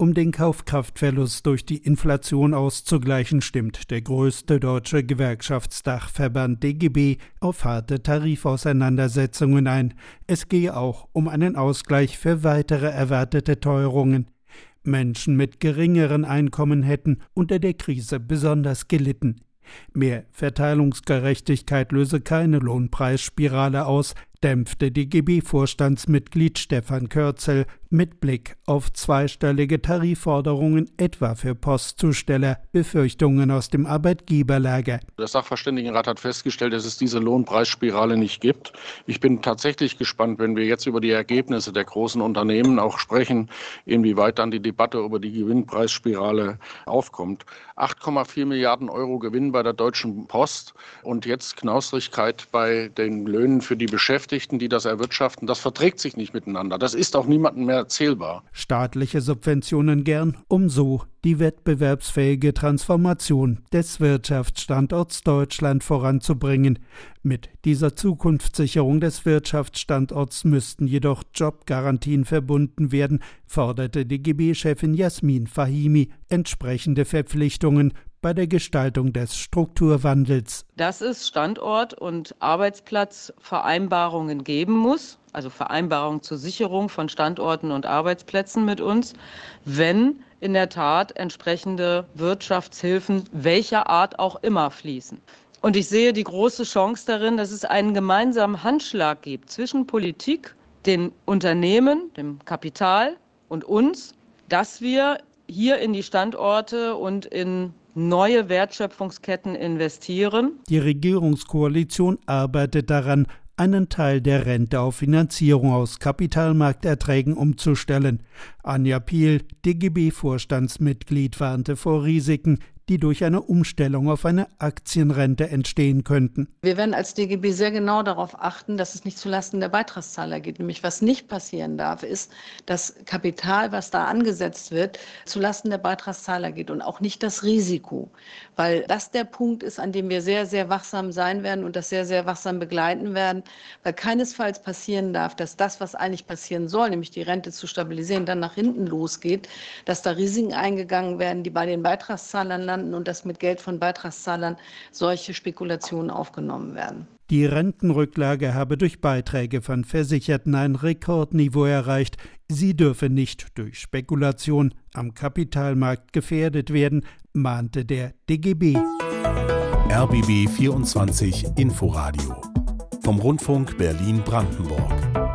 Um den Kaufkraftverlust durch die Inflation auszugleichen, stimmt der größte deutsche Gewerkschaftsdachverband DGB auf harte Tarifauseinandersetzungen ein. Es gehe auch um einen Ausgleich für weitere erwartete Teuerungen. Menschen mit geringeren Einkommen hätten unter der Krise besonders gelitten. Mehr Verteilungsgerechtigkeit löse keine Lohnpreisspirale aus, dämpfte DGB-Vorstandsmitglied Stefan Körzel mit Blick auf zweistellige Tarifforderungen etwa für Postzusteller, Befürchtungen aus dem Arbeitgeberlager. Das Sachverständigenrat hat festgestellt, dass es diese Lohnpreisspirale nicht gibt. Ich bin tatsächlich gespannt, wenn wir jetzt über die Ergebnisse der großen Unternehmen auch sprechen, inwieweit dann die Debatte über die Gewinnpreisspirale aufkommt. 8,4 Milliarden Euro Gewinn bei der Deutschen Post und jetzt Knausrigkeit bei den Löhnen für die Beschäftigten, die das erwirtschaften. Das verträgt sich nicht miteinander. Das ist auch niemandem mehr erzählbar. Staatliche Subventionen gern, um so die wettbewerbsfähige Transformation des Wirtschaftsstandorts Deutschland voranzubringen. Mit dieser Zukunftssicherung des Wirtschaftsstandorts müssten jedoch Jobgarantien verbunden werden, forderte DGB-Chefin Jasmin Fahimi entsprechende Verpflichtungen bei der Gestaltung des Strukturwandels. Dass es Standort- und Arbeitsplatzvereinbarungen geben muss, also Vereinbarungen zur Sicherung von Standorten und Arbeitsplätzen mit uns, wenn in der Tat entsprechende Wirtschaftshilfen welcher Art auch immer fließen. Und ich sehe die große Chance darin, dass es einen gemeinsamen Handschlag gibt zwischen Politik, den Unternehmen, dem Kapital und uns, dass wir hier in die Standorte und in neue Wertschöpfungsketten investieren. Die Regierungskoalition arbeitet daran, einen Teil der Rente auf Finanzierung aus Kapitalmarkterträgen umzustellen. Anja Piel, DGB-Vorstandsmitglied, warnte vor Risiken, die durch eine Umstellung auf eine Aktienrente entstehen könnten. Wir werden als DGB sehr genau darauf achten, dass es nicht zulasten der Beitragszahler geht. Nämlich was nicht passieren darf, ist, dass Kapital, was da angesetzt wird, zulasten der Beitragszahler geht und auch nicht das Risiko. Weil das der Punkt ist, an dem wir sehr, sehr wachsam sein werden und das sehr, sehr wachsam begleiten werden, weil keinesfalls passieren darf, dass das, was eigentlich passieren soll, nämlich die Rente zu stabilisieren, dann nach hinten losgeht, dass da Risiken eingegangen werden, die bei den Beitragszahlern landen entstanden und dass mit Geld von Beitragszahlern solche Spekulationen aufgenommen werden. Die Rentenrücklage habe durch Beiträge von Versicherten ein Rekordniveau erreicht. Sie dürfe nicht durch Spekulation am Kapitalmarkt gefährdet werden, mahnte der DGB. RBB 24 Inforadio vom Rundfunk Berlin-Brandenburg.